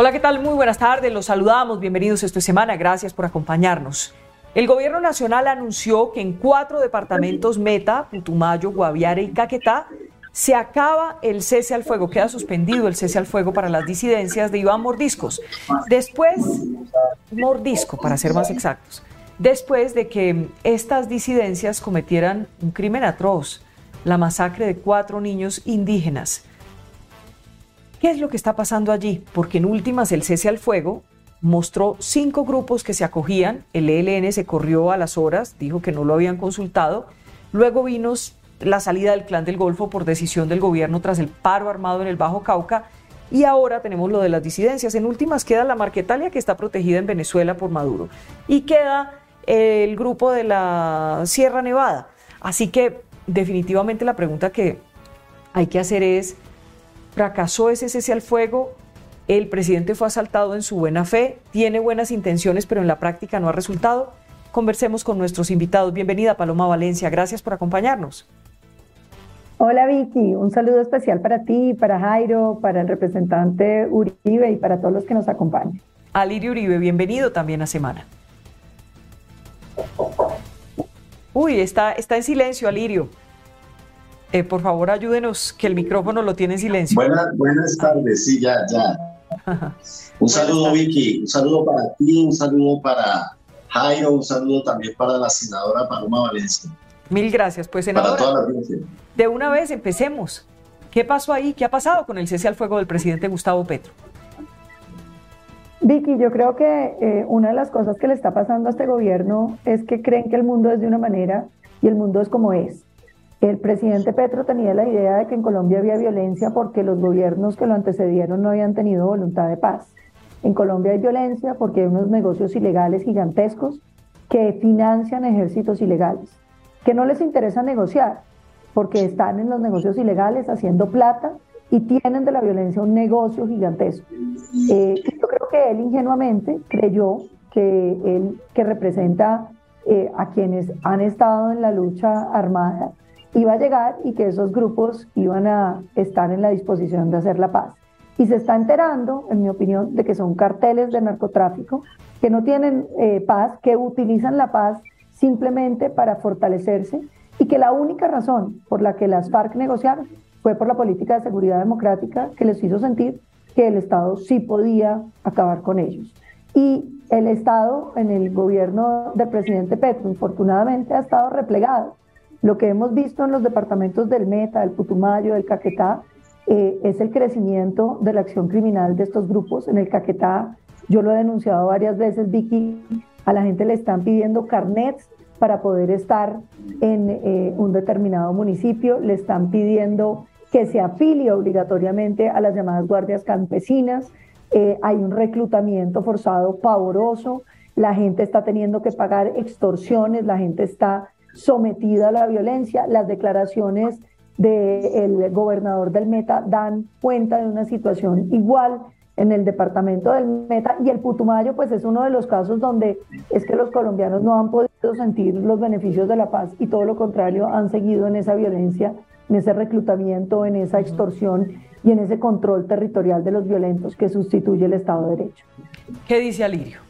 Hola, ¿qué tal? Muy buenas tardes, los saludamos, bienvenidos esta semana, gracias por acompañarnos. El gobierno nacional anunció que en cuatro departamentos Meta, Putumayo, Guaviare y Caquetá se acaba el cese al fuego, queda suspendido el cese al fuego para las disidencias de Iván Mordiscos. Después, Mordisco, para ser más exactos, después de que estas disidencias cometieran un crimen atroz, la masacre de cuatro niños indígenas. ¿Qué es lo que está pasando allí? Porque en últimas el cese al fuego mostró cinco grupos que se acogían, el ELN se corrió a las horas, dijo que no lo habían consultado, luego vino la salida del Clan del Golfo por decisión del gobierno tras el paro armado en el Bajo Cauca y ahora tenemos lo de las disidencias. En últimas queda la Marquetalia que está protegida en Venezuela por Maduro y queda el grupo de la Sierra Nevada. Así que definitivamente la pregunta que hay que hacer es, ¿fracasó ese cese al fuego? El presidente fue asaltado en su buena fe, tiene buenas intenciones, pero en la práctica no ha resultado. Conversemos con nuestros invitados. Bienvenida Paloma Valencia, gracias por acompañarnos. Hola Vicky, un saludo especial para ti, para Jairo, para el representante Uribe y para todos los que nos acompañan. Alirio Uribe, bienvenido también a Semana. Uy, está, está en silencio, Alirio. Eh, por favor, ayúdenos, que el micrófono lo tiene en silencio. Buenas, buenas tardes, sí, ya, ya. Un saludo, Vicky, un saludo para ti, un saludo para Jairo, un saludo también para la senadora Paloma Valencia. Mil gracias. Pues, senadora, de una vez empecemos. ¿Qué pasó ahí? ¿Qué ha pasado con el cese al fuego del presidente Gustavo Petro? Vicky, yo creo que eh, una de las cosas que le está pasando a este gobierno es que creen que el mundo es de una manera y el mundo es como es. El presidente Petro tenía la idea de que en Colombia había violencia porque los gobiernos que lo antecedieron no habían tenido voluntad de paz. En Colombia hay violencia porque hay unos negocios ilegales gigantescos que financian ejércitos ilegales, que no les interesa negociar porque están en los negocios ilegales haciendo plata y tienen de la violencia un negocio gigantesco. Eh, yo creo que él ingenuamente creyó que él, que representa eh, a quienes han estado en la lucha armada, iba a llegar y que esos grupos iban a estar en la disposición de hacer la paz. Y se está enterando, en mi opinión, de que son carteles de narcotráfico que no tienen eh, paz, que utilizan la paz simplemente para fortalecerse y que la única razón por la que las FARC negociaron fue por la política de seguridad democrática que les hizo sentir que el Estado sí podía acabar con ellos. Y el Estado en el gobierno del presidente Petro, infortunadamente, ha estado replegado. Lo que hemos visto en los departamentos del Meta, del Putumayo, del Caquetá, eh, es el crecimiento de la acción criminal de estos grupos. En el Caquetá, yo lo he denunciado varias veces, Vicky, a la gente le están pidiendo carnets para poder estar en eh, un determinado municipio, le están pidiendo que se afilie obligatoriamente a las llamadas guardias campesinas, eh, hay un reclutamiento forzado pavoroso, la gente está teniendo que pagar extorsiones, la gente está sometida a la violencia, las declaraciones del gobernador del Meta dan cuenta de una situación igual en el departamento del Meta y el Putumayo pues es uno de los casos donde es que los colombianos no han podido sentir los beneficios de la paz y todo lo contrario han seguido en esa violencia en ese reclutamiento, en esa extorsión y en ese control territorial de los violentos que sustituye el Estado de Derecho. ¿Qué dice Alirio?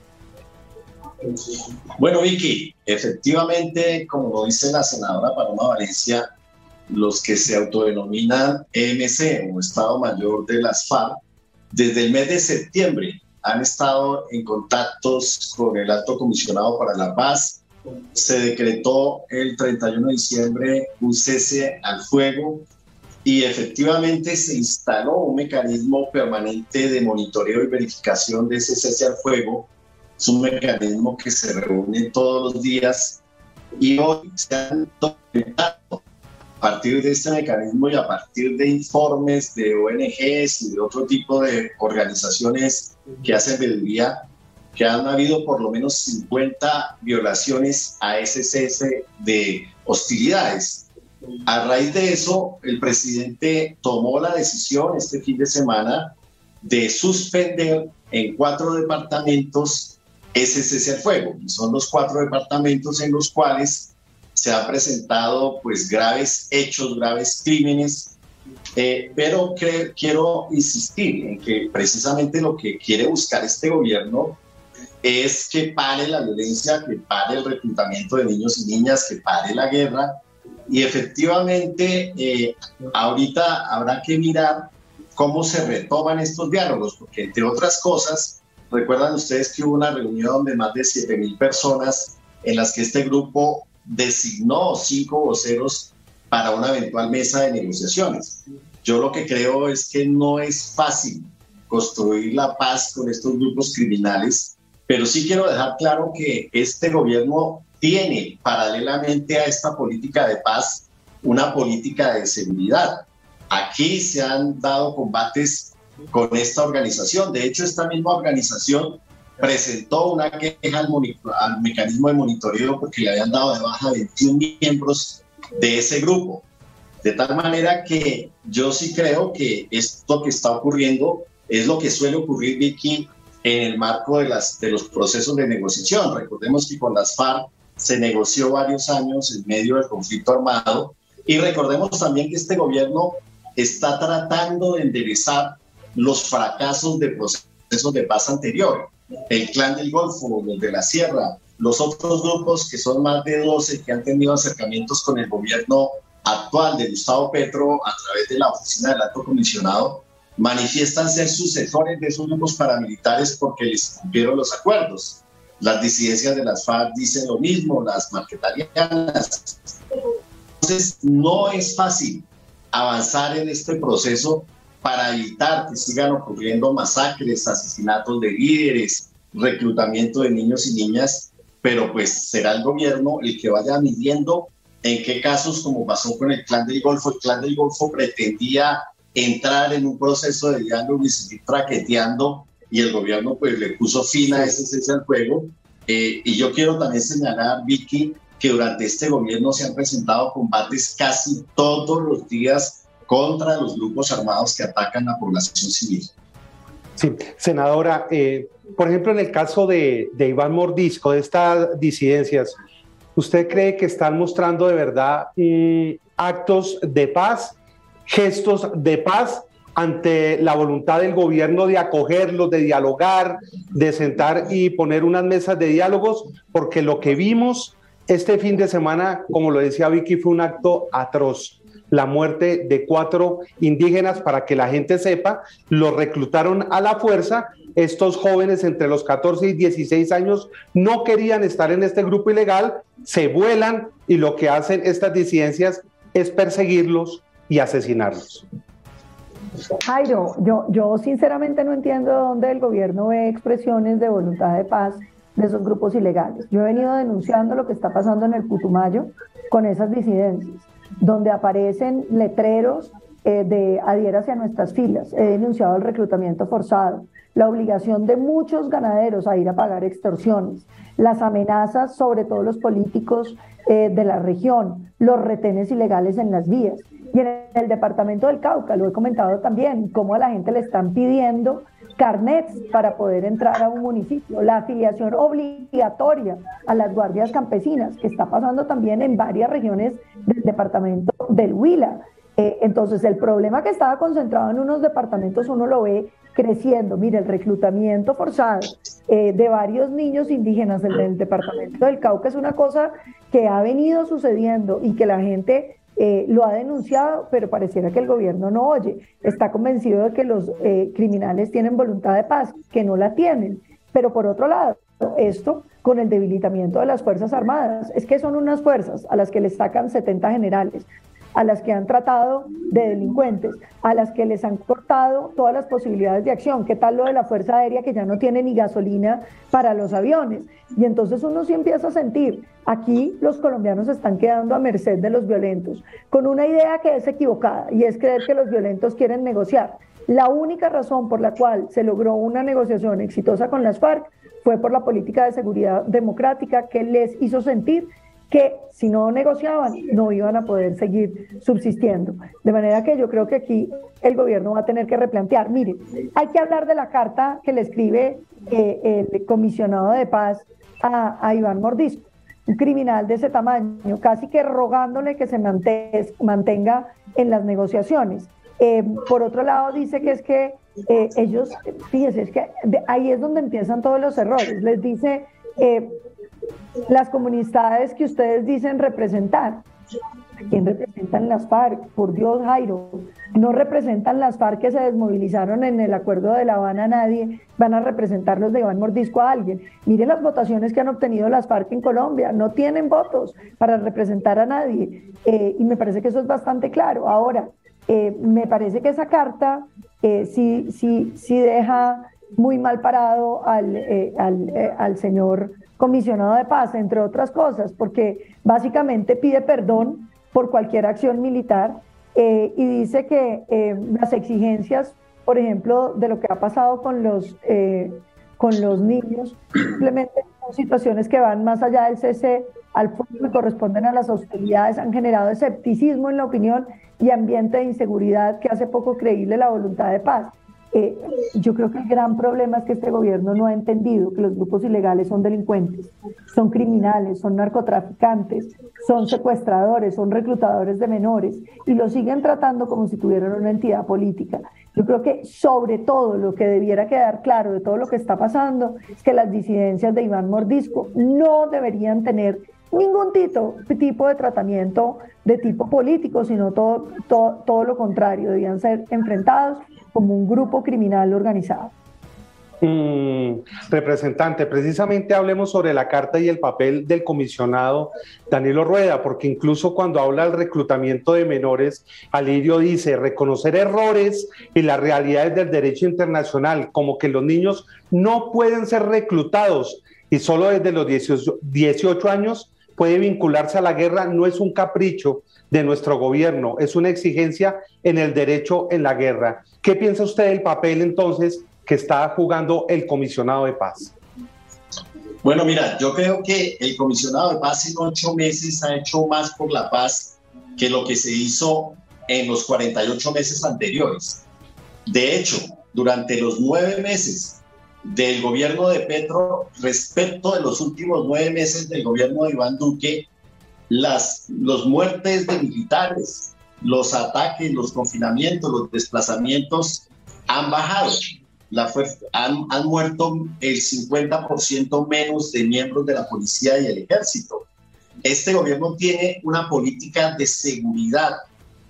Bueno, Vicky, efectivamente, como dice la senadora Paloma Valencia, los que se autodenominan EMC o Estado Mayor de las FARC, desde el mes de septiembre han estado en contactos con el Alto Comisionado para la Paz, se decretó el 31 de diciembre un cese al fuego y efectivamente se instaló un mecanismo permanente de monitoreo y verificación de ese cese al fuego. Es un mecanismo que se reúne todos los días y hoy se han documentado a partir de este mecanismo y a partir de informes de ONGs y de otro tipo de organizaciones que hacen veeduría que han habido por lo menos 50 violaciones a ese cese de hostilidades. A raíz de eso, el presidente tomó la decisión este fin de semana de suspender en cuatro departamentos ese cese al fuego. Y son los cuatro departamentos en los cuales se han presentado pues graves hechos, graves crímenes Eh, pero quiero insistir en que precisamente lo que quiere buscar este gobierno es que pare la violencia, que pare el reclutamiento de niños y niñas, que pare la guerra. Y efectivamente, eh, ahorita habrá que mirar cómo se retoman estos diálogos, porque entre otras cosas, recuerdan ustedes que hubo una reunión de más de 7 mil personas en las que este grupo designó cinco voceros para una eventual mesa de negociaciones. Yo lo que creo es que no es fácil construir la paz con estos grupos criminales, pero sí quiero dejar claro que este gobierno tiene paralelamente a esta política de paz una política de seguridad. Aquí se han dado combates con esta organización. De hecho, esta misma organización presentó una queja al, al mecanismo de monitoreo porque le habían dado de baja 21 miembros de ese grupo. De tal manera que yo sí creo que esto que está ocurriendo es lo que suele ocurrir, Vicky, en el marco de, las, de los procesos de negociación. Recordemos que con las FARC se negoció varios años en medio del conflicto armado y recordemos también que este gobierno está tratando de enderezar los fracasos de procesos de paz anterior. El clan del Golfo, los de la Sierra, los otros grupos que son más de 12 que han tenido acercamientos con el gobierno actual de Gustavo Petro a través de la oficina del alto comisionado manifiestan ser sucesores de esos grupos paramilitares porque les cumplieron los acuerdos. Las disidencias de las FARC dicen lo mismo, las marquetarianas. Entonces, no es fácil avanzar en este proceso para evitar que sigan ocurriendo masacres, asesinatos de líderes, reclutamiento de niños y niñas, pero pues será el gobierno el que vaya midiendo en qué casos, como pasó con el Clan del Golfo, el Clan del Golfo pretendía entrar en un proceso de diálogo y seguir traqueteando y el gobierno pues le puso fin a ese cese al juego. Eh, y yo quiero también señalar, Vicky, que durante este gobierno se han presentado combates casi todos los días contra los grupos armados que atacan a la población civil. Sí, senadora, eh, por ejemplo, en el caso de, de Iván Mordisco, de estas disidencias, ¿Usted cree que están mostrando de verdad mm, actos de paz, gestos de paz ante la voluntad del gobierno de acogerlos, de dialogar, de sentar y poner unas mesas de diálogos? Porque lo que vimos este fin de semana, como lo decía Vicky, fue un acto atroz la muerte de cuatro indígenas para que la gente sepa, los reclutaron a la fuerza estos jóvenes entre los 14 y 16 años no querían estar en este grupo ilegal, se vuelan y lo que hacen estas disidencias es perseguirlos y asesinarlos. Jairo, yo, yo sinceramente no entiendo dónde el gobierno ve expresiones de voluntad de paz de esos grupos ilegales. Yo he venido denunciando lo que está pasando en el Putumayo con esas disidencias, donde aparecen letreros eh, de adhiérase a nuestras filas. He denunciado el reclutamiento forzado, la obligación de muchos ganaderos a ir a pagar extorsiones, las amenazas sobre todos los políticos eh, de la región, los retenes ilegales en las vías. Y en el departamento del Cauca, lo he comentado también, cómo a la gente le están pidiendo carnets para poder entrar a un municipio, la afiliación obligatoria a las guardias campesinas, que está pasando también en varias regiones del departamento del Huila. Eh, entonces, el problema que estaba concentrado en unos departamentos, uno lo ve creciendo. Mire, el reclutamiento forzado eh, de varios niños indígenas del, del, departamento del Cauca es una cosa que ha venido sucediendo y que la gente eh, lo ha denunciado, pero pareciera que el gobierno no oye. Está convencido de que los eh, criminales tienen voluntad de paz, que no la tienen. Pero por otro lado, esto con el debilitamiento de las Fuerzas Armadas. Es que son unas fuerzas a las que les sacan 70 generales, a las que han tratado de delincuentes, a las que les han cortado todas las posibilidades de acción. ¿Qué tal lo de la Fuerza Aérea que ya no tiene ni gasolina para los aviones? Y entonces uno sí empieza a sentir, aquí los colombianos están quedando a merced de los violentos, con una idea que es equivocada y es creer que los violentos quieren negociar. La única razón por la cual se logró una negociación exitosa con las FARC fue por la política de seguridad democrática que les hizo sentir que si no negociaban no iban a poder seguir subsistiendo. De manera que yo creo que aquí el gobierno va a tener que replantear. Mire, hay que hablar de la carta que le escribe eh, el comisionado de paz a, Iván Mordisco. un criminal de ese tamaño, casi que rogándole que se mantenga en las negociaciones. Eh, por otro lado, dice que es que eh, ellos, fíjense, es que ahí es donde empiezan todos los errores. Les dice, eh, las comunidades que ustedes dicen representar, quién representan las FARC? Por Dios, Jairo, no representan las FARC que se desmovilizaron en el acuerdo de La Habana nadie, van a representar los de Iván Mordisco a alguien. Miren las votaciones que han obtenido las FARC en Colombia, no tienen votos para representar a nadie. Eh, y me parece que eso es bastante claro. Ahora, me parece que esa carta eh, sí, sí, deja muy mal parado al, al, al señor comisionado de paz, entre otras cosas, porque básicamente pide perdón por cualquier acción militar eh, y dice que eh, las exigencias, por ejemplo, de lo que ha pasado con los, eh, con los niños, simplemente son situaciones que van más allá del cese al fuego y corresponden a las hostilidades, han generado escepticismo en la opinión y ambiente de inseguridad que hace poco creíble la voluntad de paz. Eh, yo creo que el gran problema es que este gobierno no ha entendido que los grupos ilegales son delincuentes, son criminales, son narcotraficantes, son secuestradores, son reclutadores de menores y lo siguen tratando como si tuvieran una entidad política. Yo creo que sobre todo lo que debiera quedar claro de todo lo que está pasando es que las disidencias de Iván Mordisco no deberían tener ningún tipo, tipo de tratamiento de tipo político, sino todo, todo, todo lo contrario, debían ser enfrentados como un grupo criminal organizado. Mm, representante, precisamente hablemos sobre la carta y el papel del comisionado Danilo Rueda, porque incluso cuando habla del reclutamiento de menores, Alirio dice reconocer errores y las realidades del derecho internacional, como que los niños no pueden ser reclutados y solo desde los 18 años puede vincularse a la guerra, no es un capricho de nuestro gobierno, es una exigencia en el derecho en la guerra. ¿Qué piensa usted del papel entonces que está jugando el comisionado de paz? Bueno, mira, yo creo que el comisionado de paz en ocho meses ha hecho más por la paz que lo que se hizo en los 48 meses anteriores. De hecho, durante los nueve meses del gobierno de Petro respecto de los últimos nueve meses del gobierno de Iván Duque, las los muertes de militares, los ataques, los confinamientos, los desplazamientos han bajado. La han, han muerto el 50% menos de miembros de la policía y el ejército. Este gobierno tiene una política de seguridad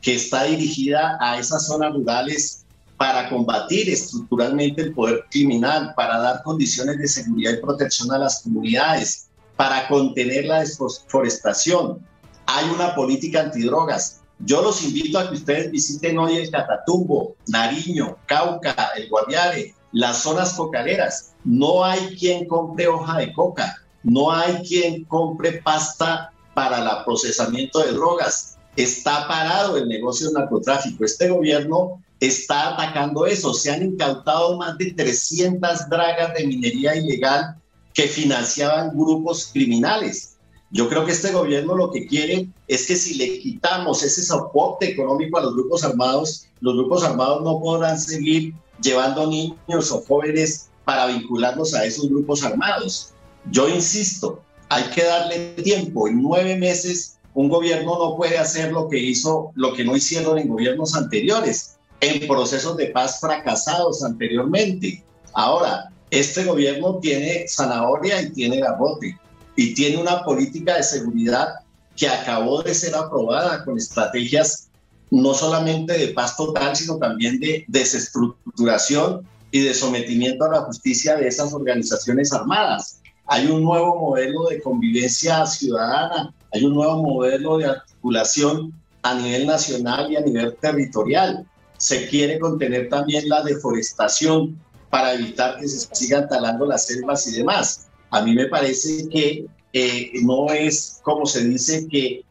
que está dirigida a esas zonas rurales para combatir estructuralmente el poder criminal, para dar condiciones de seguridad y protección a las comunidades, para contener la deforestación. Hay una política antidrogas. Yo los invito a que ustedes visiten hoy el Catatumbo, Nariño, Cauca, el Guaviare, las zonas cocaleras. No hay quien compre hoja de coca, no hay quien compre pasta para el procesamiento de drogas. Está parado el negocio del narcotráfico. Este gobierno está atacando eso. Se han incautado más de 300 dragas de minería ilegal que financiaban grupos criminales. Yo creo que este gobierno lo que quiere es que si le quitamos ese soporte económico a los grupos armados, los grupos armados no podrán seguir llevando niños o jóvenes para vincularlos a esos grupos armados. Yo insisto, hay que darle tiempo. En nueve meses un gobierno no puede hacer lo que hizo, lo que no hicieron en gobiernos anteriores, en procesos de paz fracasados anteriormente. Ahora, este gobierno tiene zanahoria y tiene garrote y tiene una política de seguridad que acabó de ser aprobada con estrategias no solamente de paz total, sino también de desestructuración y de sometimiento a la justicia de esas organizaciones armadas. Hay un nuevo modelo de convivencia ciudadana, hay un nuevo modelo de articulación a nivel nacional y a nivel territorial. Se quiere contener también la deforestación, para evitar que se sigan talando las selvas y demás. A mí me parece que eh, no es como se dice que,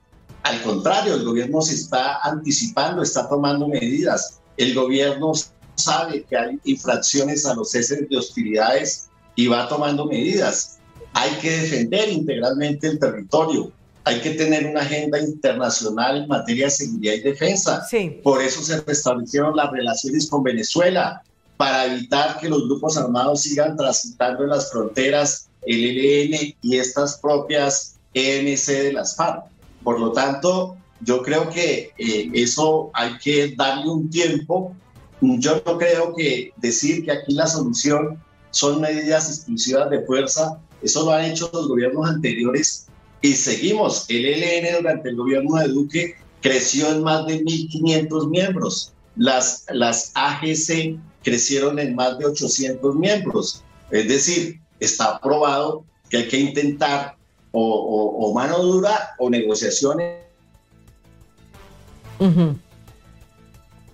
al contrario, el gobierno se está anticipando, está tomando medidas. El gobierno sabe que hay infracciones a los ceses de hostilidades y va tomando medidas. Hay que defender integralmente el territorio. Hay que tener una agenda internacional en materia de seguridad y defensa. Por eso se restablecieron las relaciones con Venezuela, para evitar que los grupos armados sigan transitando en las fronteras, el ELN y estas propias EMC de las FARC. Por lo tanto, yo creo que eh, eso hay que darle un tiempo. Yo no creo que decir que aquí la solución son medidas exclusivas de fuerza, eso lo han hecho los gobiernos anteriores y seguimos. El ELN durante el gobierno de Duque creció en más de 1.500 miembros. Las, las AGC crecieron en más de 800 miembros. Es decir, está probado que hay que intentar o, mano dura o negociaciones.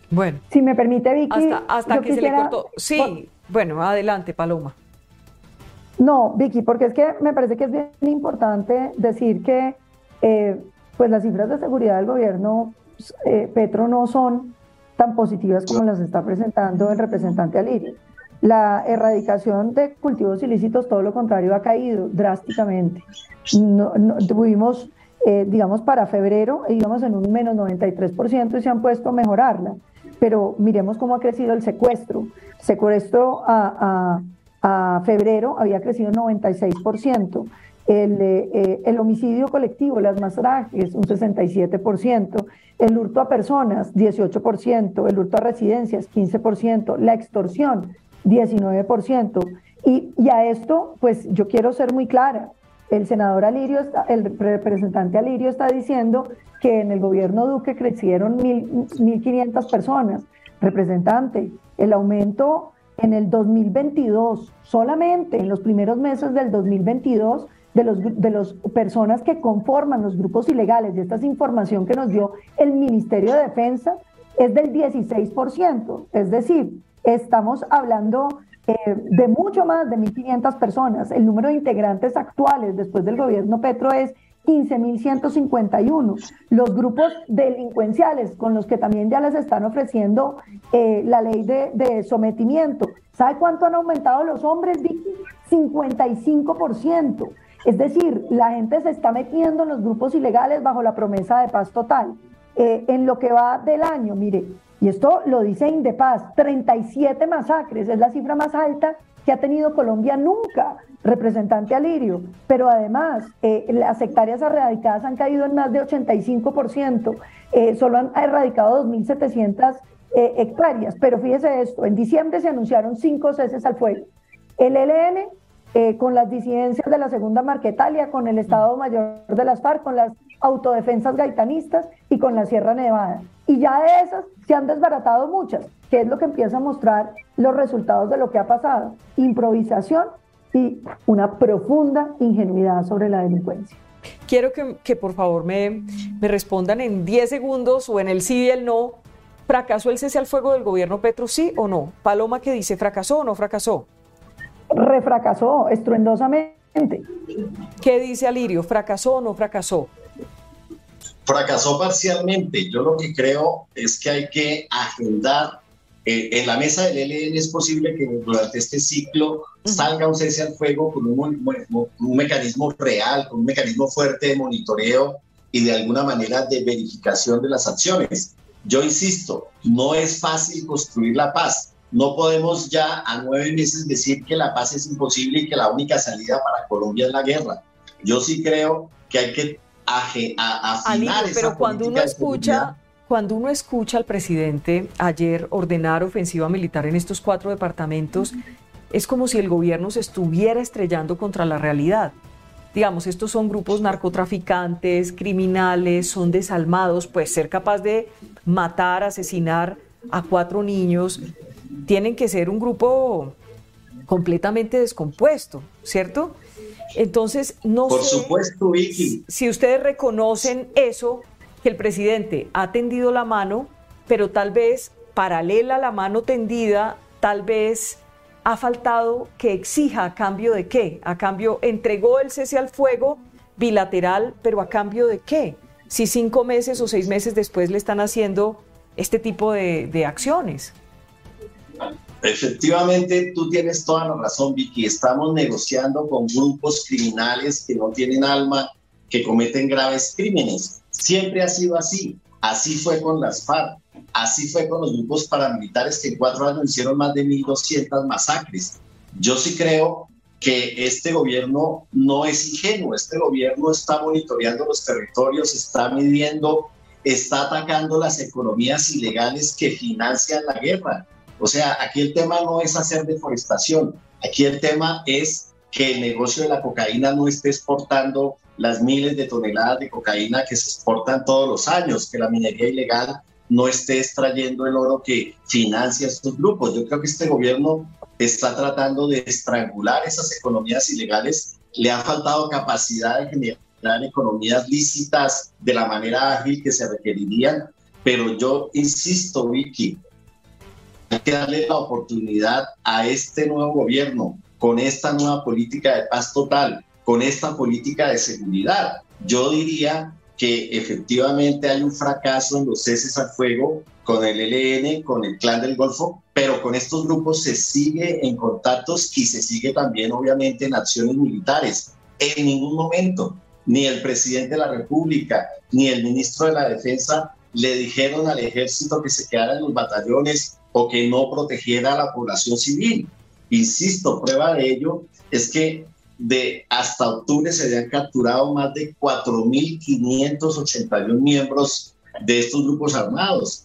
Bueno. Si me permite, Vicky. Hasta, que se le cortó. Sí, bueno, adelante, Paloma. No, Vicky, porque es que me parece que es bien importante decir que eh, pues las cifras de seguridad del gobierno eh, Petro no son tan positivas como las está presentando el representante Alirio. La erradicación de cultivos ilícitos, todo lo contrario, ha caído drásticamente. No, tuvimos, eh, digamos, para febrero íbamos en un menos 93% y se han puesto a mejorarla. Pero miremos cómo ha crecido el secuestro. Secuestro a, a, a febrero había crecido 96%. El, eh, el, homicidio colectivo, las masrajes, un 67%, el hurto a personas, 18%, el hurto a residencias, 15%, la extorsión, 19%. Y, y a esto, pues yo quiero ser muy clara. El senador Alirio, el representante Alirio está diciendo que en el gobierno Duque crecieron 1.500 personas. Representante, el aumento en el 2022, solamente en los primeros meses del 2022, de los de las personas que conforman los grupos ilegales, y esta es información que nos dio el Ministerio de Defensa, es del 16%. Es decir, estamos hablando eh, de mucho más de 1.500 personas. El número de integrantes actuales después del gobierno Petro es 15.151. Los grupos delincuenciales con los que también ya les están ofreciendo eh, la ley de, sometimiento. ¿Sabe cuánto han aumentado los hombres, Vicky? 55%. Es decir, la gente se está metiendo en los grupos ilegales bajo la promesa de paz total. Eh, en lo que va del año, mire, y esto lo dice Indepaz, 37 masacres, es la cifra más alta que ha tenido Colombia nunca, representante Alirio. Pero además, eh, las hectáreas erradicadas han caído en más de 85%, eh, solo han erradicado 2.700 hectáreas. Pero fíjese esto, en diciembre se anunciaron cinco ceses al fuego. El eh, con las disidencias de la Segunda Marquetalia, con el Estado Mayor de las FARC, con las autodefensas gaitanistas y con la Sierra Nevada. Y ya de esas se han desbaratado muchas, que es lo que empieza a mostrar los resultados de lo que ha pasado. Improvisación y una profunda ingenuidad sobre la delincuencia. Quiero que, que por favor me, me respondan en 10 segundos o en el sí y el no. ¿Fracasó el cese al fuego del gobierno Petro, sí o no? Paloma que dice, ¿fracasó o no fracasó? refracasó estruendosamente. ¿Qué dice Alirio? ¿Fracasó o no fracasó? Fracasó parcialmente. Yo lo que creo es que hay que agendar. Eh, en la mesa del ELN es posible que durante este ciclo salga un cese al fuego con un, un mecanismo real, con un mecanismo fuerte de monitoreo y de alguna manera de verificación de las acciones. Yo insisto, no es fácil construir la paz no podemos ya a nueve meses decir que la paz es imposible y que la única salida para Colombia es la guerra. Yo sí creo que hay que afinar Pero cuando uno escucha, cuando uno escucha al presidente ayer ordenar ofensiva militar en estos cuatro departamentos, es como si el gobierno se estuviera estrellando contra la realidad. Digamos, estos son grupos narcotraficantes, criminales, son desalmados, pues ser capaz de matar, asesinar a cuatro niños, tienen que ser un grupo completamente descompuesto, ¿cierto? Entonces, no Por supuesto, Vicky. Si ustedes reconocen eso, que el presidente ha tendido la mano, pero tal vez paralela a la mano tendida, tal vez ha faltado que exija a cambio de qué? A cambio, entregó el cese al fuego bilateral, pero a cambio de qué? Si cinco meses o seis meses después le están haciendo este tipo de, de acciones. Efectivamente, tú tienes toda la razón, Vicky. Estamos negociando con grupos criminales que no tienen alma, que cometen graves crímenes. Siempre ha sido así. Así fue con las FARC. Así fue con los grupos paramilitares que en cuatro años hicieron más de 1.200 masacres. Yo sí creo que este gobierno no es ingenuo, este gobierno está monitoreando los territorios, está midiendo, está atacando las economías ilegales que financian la guerra. O sea, aquí el tema no es hacer deforestación, aquí el tema es que el negocio de la cocaína no esté exportando las miles de toneladas de cocaína que se exportan todos los años, que la minería ilegal no esté extrayendo el oro que financia estos grupos. Yo creo que este gobierno está tratando de estrangular esas economías ilegales. Le ha faltado capacidad de generar economías lícitas de la manera ágil que se requerirían. Pero yo insisto, Vicky, hay que darle la oportunidad a este nuevo gobierno con esta nueva política de paz total, con esta política de seguridad. Yo diría que efectivamente hay un fracaso en los ceses al fuego con el ELN, con el Clan del Golfo, pero con estos grupos se sigue en contactos y se sigue también obviamente en acciones militares. En ningún momento ni el presidente de la República ni el ministro de la Defensa le dijeron al ejército que se quedara en los batallones o que no protegiera a la población civil. Insisto, prueba de ello es que de hasta octubre se habían capturado más de 4.581 miembros de estos grupos armados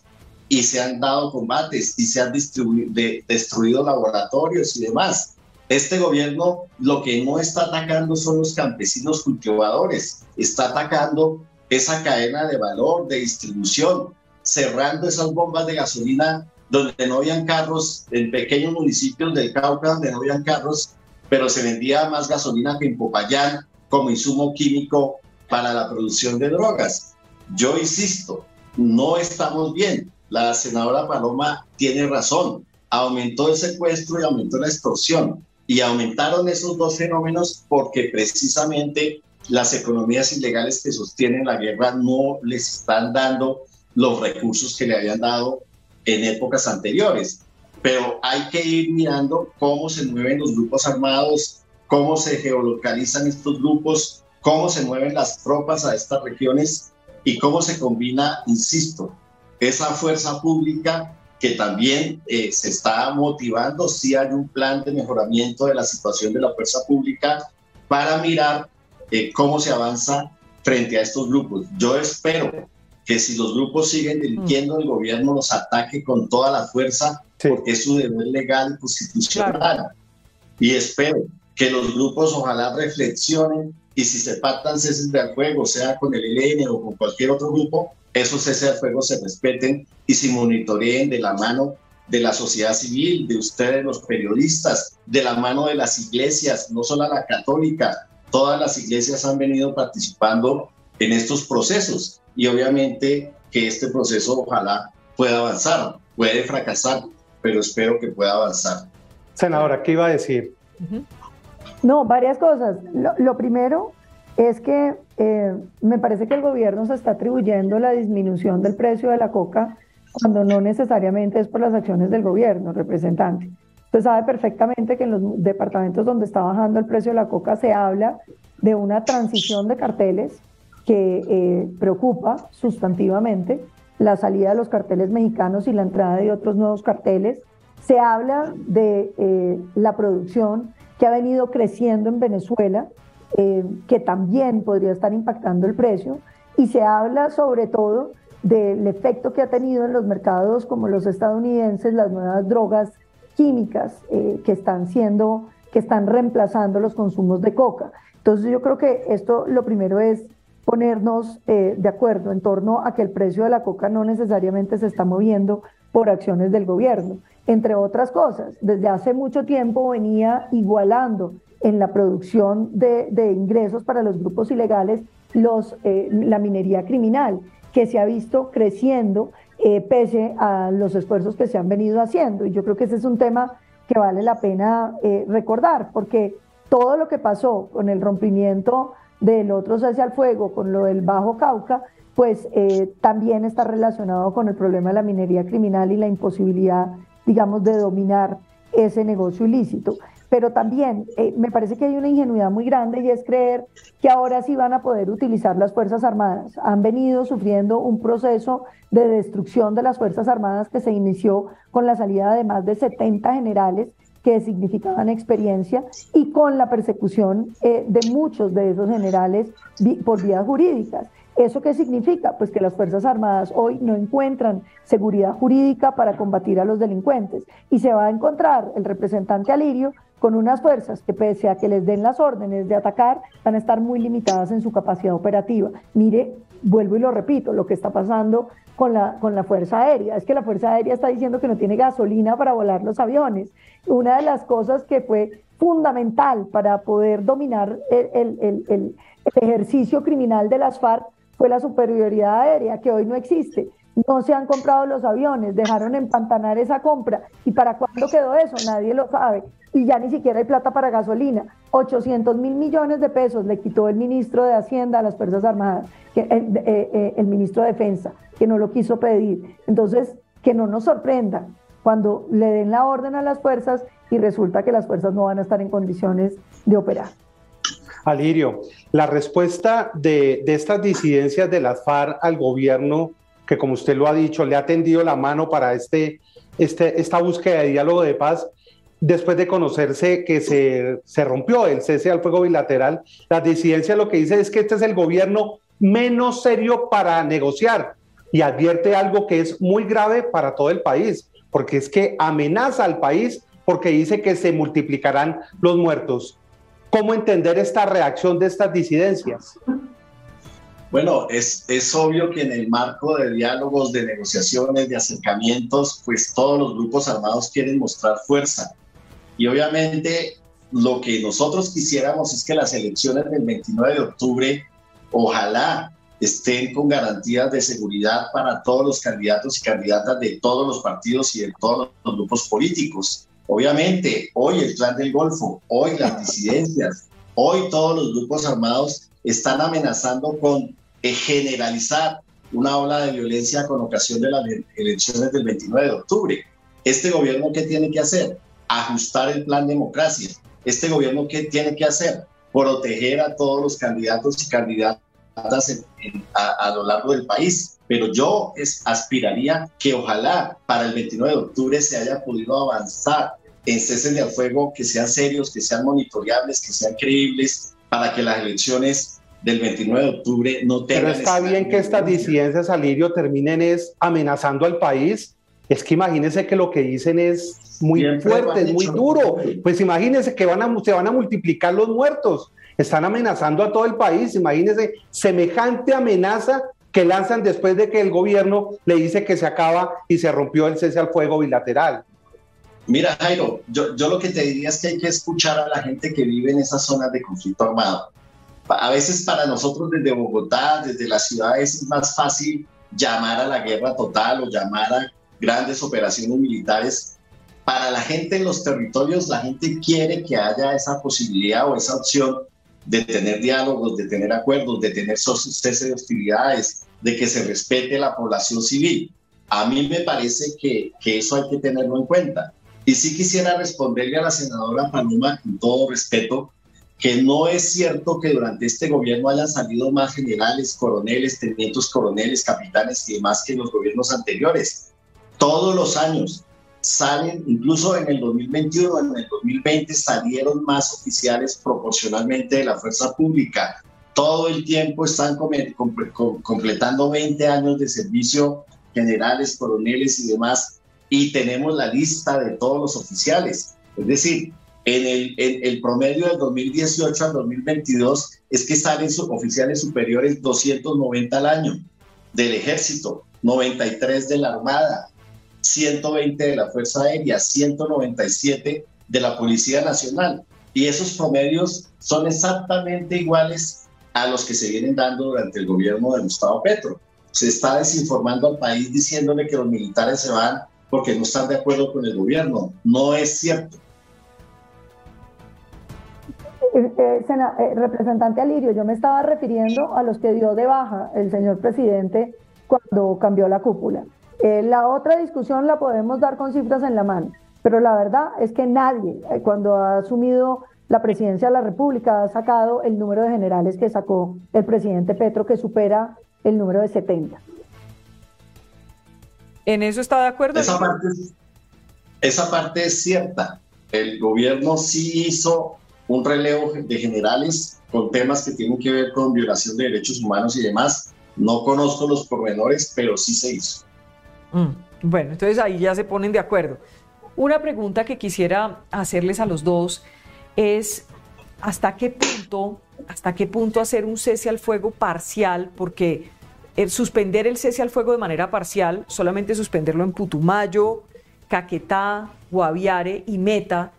y se han dado combates y se han destruido laboratorios y demás. Este gobierno lo que no está atacando son los campesinos cultivadores, está atacando esa cadena de valor, de distribución, cerrando esas bombas de gasolina donde no habían carros, en pequeños municipios del Cauca donde no habían carros, pero se vendía más gasolina que en Popayán como insumo químico para la producción de drogas. Yo insisto, no estamos bien. La senadora Paloma tiene razón. Aumentó el secuestro y aumentó la extorsión. Y aumentaron esos dos fenómenos porque precisamente las economías ilegales que sostienen la guerra no les están dando los recursos que le habían dado en épocas anteriores pero hay que ir mirando cómo se mueven los grupos armados, cómo se geolocalizan estos grupos, cómo se mueven las tropas a estas regiones y cómo se combina, insisto, esa fuerza pública que también eh, se está motivando, si hay un plan de mejoramiento de la situación de la fuerza pública para mirar eh, cómo se avanza frente a estos grupos. Yo espero que si los grupos siguen delinquiendo, el gobierno los ataque con toda la fuerza porque es su deber legal y constitucional. Y espero que los grupos ojalá reflexionen y si se pactan ceses de fuego, sea con el ELN o con cualquier otro grupo, esos ceses de fuego se respeten y se monitoreen de la mano de la sociedad civil, de ustedes los periodistas, de la mano de las iglesias, no solo la católica, todas las iglesias han venido participando en estos procesos y obviamente que este proceso ojalá pueda avanzar, puede fracasar, pero espero que pueda avanzar. Senadora, ¿qué iba a decir? No, varias cosas. Lo, primero es que eh, me parece que el gobierno se está atribuyendo la disminución del precio de la coca cuando no necesariamente es por las acciones del gobierno, representante. Usted sabe perfectamente que en los departamentos donde está bajando el precio de la coca se habla de una transición de carteles que eh, preocupa sustantivamente la salida de los carteles mexicanos y la entrada de otros nuevos carteles. Se habla de eh, la producción que ha venido creciendo en Venezuela, eh, que también podría estar impactando el precio, y se habla sobre todo del efecto que ha tenido en los mercados como los estadounidenses las nuevas drogas químicas eh, que están siendo, que están reemplazando los consumos de coca. Entonces yo creo que esto lo primero es ponernos eh, de acuerdo en torno a que el precio de la coca no necesariamente se está moviendo por acciones del gobierno. Entre otras cosas, desde hace mucho tiempo venía igualando en la producción de, ingresos para los grupos ilegales los, eh, la minería criminal, que se ha visto creciendo eh, pese a los esfuerzos que se han venido haciendo. Y yo creo que ese es un tema que vale la pena recordar, porque todo lo que pasó con el rompimiento del otro cese al fuego con lo del Bajo Cauca, pues eh, también está relacionado con el problema de la minería criminal y la imposibilidad, digamos, de dominar ese negocio ilícito. Pero también eh, me parece que hay una ingenuidad muy grande y es creer que ahora sí van a poder utilizar las Fuerzas Armadas. Han venido sufriendo un proceso de destrucción de las Fuerzas Armadas que se inició con la salida de más de 70 generales que significaban experiencia y con la persecución eh, de muchos de esos generales por vías jurídicas. ¿Eso qué significa? Pues que las Fuerzas Armadas hoy no encuentran seguridad jurídica para combatir a los delincuentes y se va a encontrar el representante Alirio con unas fuerzas que pese a que les den las órdenes de atacar, van a estar muy limitadas en su capacidad operativa. Mire, vuelvo y lo repito, lo que está pasando con la, con la Fuerza Aérea. Es que la Fuerza Aérea está diciendo que no tiene gasolina para volar los aviones. Una de las cosas que fue fundamental para poder dominar el, el, el ejercicio criminal de las FARC fue la superioridad aérea, que hoy no existe. No se han comprado los aviones, dejaron empantanar esa compra. ¿Y para cuándo quedó eso? Nadie lo sabe. Y ya ni siquiera hay plata para gasolina. 800 mil millones de pesos le quitó el ministro de Hacienda a las Fuerzas Armadas, que, eh, eh, el ministro de Defensa, que no lo quiso pedir. Entonces, que no nos sorprenda cuando le den la orden a las fuerzas y resulta que las fuerzas no van a estar en condiciones de operar. Alirio, la respuesta de, estas disidencias de las FARC al gobierno, que como usted lo ha dicho, le ha tendido la mano para este, este, esta búsqueda de diálogo de paz, después de conocerse que se, se rompió el cese al fuego bilateral, la disidencia lo que dice es que este es el gobierno menos serio para negociar y advierte algo que es muy grave para todo el país, porque es que amenaza al país porque dice que se multiplicarán los muertos. ¿Cómo entender esta reacción de estas disidencias? Bueno, es, es obvio que en el marco de diálogos, de negociaciones, de acercamientos, pues todos los grupos armados quieren mostrar fuerza. Y obviamente lo que nosotros quisiéramos es que las elecciones del 29 de octubre, ojalá estén con garantías de seguridad para todos los candidatos y candidatas de todos los partidos y de todos los grupos políticos. Obviamente, hoy el Clan del Golfo, hoy las disidencias, hoy todos los grupos armados están amenazando con generalizar una ola de violencia con ocasión de las elecciones del 29 de octubre. ¿Este gobierno qué tiene que hacer? Ajustar el plan democracia. ¿Este gobierno qué tiene que hacer? Proteger a todos los candidatos y candidatas a, lo largo del país. Pero yo aspiraría que ojalá para el 29 de octubre se haya podido avanzar en cesen de fuego que sean serios, que sean monitoreables, que sean creíbles, para que las elecciones del 29 de octubre no tengan... Pero está bien que estas disidencias, Alirio, terminen es amenazando al país. Es que imagínense que lo que dicen es muy fuerte, es muy duro. Pues imagínense que van a, se van a multiplicar los muertos. Están amenazando a todo el país. Imagínense semejante amenaza que lanzan después de que el gobierno le dice que se acaba y se rompió el cese al fuego bilateral. Mira, Jairo, yo, yo lo que te diría es que hay que escuchar a la gente que vive en esas zonas de conflicto armado. A veces para nosotros desde Bogotá, desde las ciudades, es más fácil llamar a la guerra total o llamar a grandes operaciones militares. Para la gente en los territorios, la gente quiere que haya esa posibilidad o esa opción de tener diálogos, de tener acuerdos, de tener cese de hostilidades, de que se respete la población civil. A mí me parece que, que eso hay que tenerlo en cuenta. Y sí quisiera responderle a la senadora Paloma, con todo respeto, que no es cierto que durante este gobierno hayan salido más generales, coroneles, tenientes coroneles, capitanes y demás que en los gobiernos anteriores. Todos los años salen, incluso en el 2021, en el 2020 salieron más oficiales proporcionalmente de la fuerza pública. Todo el tiempo están completando 20 años de servicio generales, coroneles y demás y tenemos la lista de todos los oficiales. Es decir, en el, el promedio del 2018 al 2022 es que salen oficiales superiores 290 al año del ejército, 93 de la Armada, 120 de la Fuerza Aérea, 197 de la Policía Nacional. Y esos promedios son exactamente iguales a los que se vienen dando durante el gobierno de Gustavo Petro. Se está desinformando al país diciéndole que los militares se van porque no están de acuerdo con el gobierno. No es cierto. Eh, eh, eh, representante Alirio, yo me estaba refiriendo a los que dio de baja el señor presidente cuando cambió la cúpula. la otra discusión la podemos dar con cifras en la mano, pero la verdad es que nadie, cuando ha asumido la presidencia de la República, ha sacado el número de generales que sacó el presidente Petro, que supera el número de 70. ¿En eso está de acuerdo? Esa parte, esa parte es cierta, el gobierno sí hizo un relevo de generales con temas que tienen que ver con violación de derechos humanos y demás. No conozco los pormenores, pero sí se hizo. Mm, bueno, entonces ahí ya se ponen de acuerdo. Una pregunta que quisiera hacerles a los dos es hasta qué punto, hasta qué punto hacer un cese al fuego parcial, porque el suspender el cese al fuego de manera parcial, solamente suspenderlo en Putumayo, Caquetá, Guaviare y Meta,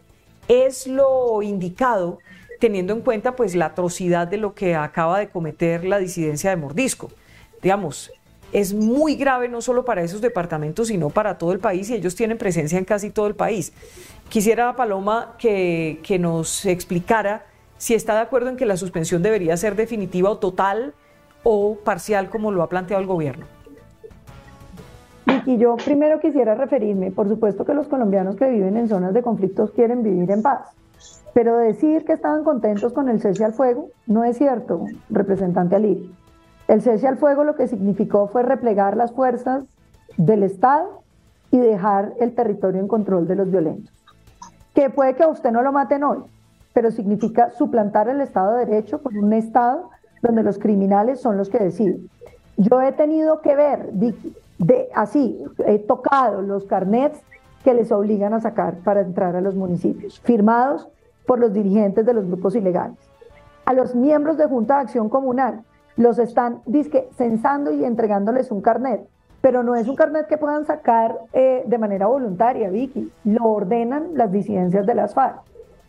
es lo indicado teniendo en cuenta pues la atrocidad de lo que acaba de cometer la disidencia de Mordisco. Digamos, es muy grave no solo para esos departamentos, sino para todo el país y ellos tienen presencia en casi todo el país. Quisiera, Paloma, que, que nos explicara si está de acuerdo en que la suspensión debería ser definitiva o total o parcial como lo ha planteado el gobierno. Vicky, yo primero quisiera referirme, por supuesto que los colombianos que viven en zonas de conflictos quieren vivir en paz, pero decir que estaban contentos con el cese al fuego no es cierto, representante Alirio. El cese al fuego lo que significó fue replegar las fuerzas del Estado y dejar el territorio en control de los violentos. Que puede que a usted no lo maten hoy, pero significa suplantar el Estado de Derecho por un Estado donde los criminales son los que deciden. Yo he tenido que ver, de, así, he tocado los carnets que les obligan a sacar para entrar a los municipios, firmados por los dirigentes de los grupos ilegales. A los miembros de Junta de Acción Comunal los están disque, censando y entregándoles un carnet, pero no es un carnet que puedan sacar eh, de manera voluntaria, Vicky, lo ordenan las disidencias de las FARC.